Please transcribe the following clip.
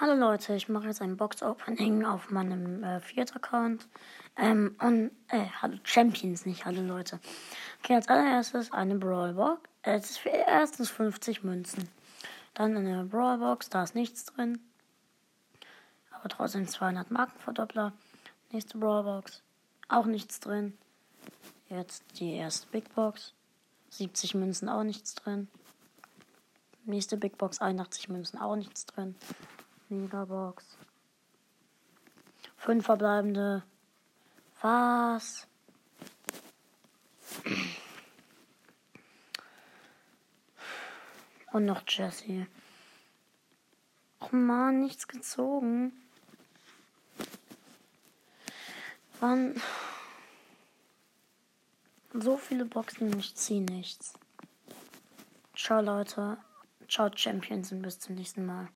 Hallo Leute, ich mache jetzt ein Box-Opening auf meinem äh, vierten Account. Ähm, und, äh, hallo Champions, nicht hallo Leute. Okay, als allererstes eine Brawlbox. Äh, es ist für erstens 50 Münzen. Dann eine Brawlbox, da ist nichts drin. Aber trotzdem 200 Markenverdoppler. Nächste Brawlbox, auch nichts drin. Jetzt die erste Big Box. 70 Münzen, auch nichts drin. Nächste Big Box, 81 Münzen, auch nichts drin. Megabox. Fünf verbleibende. Was? Und noch Jesse. Oh man, nichts gezogen. Wann? So viele Boxen, ich ziehe nichts. Ciao Leute. Ciao Champions und bis zum nächsten Mal.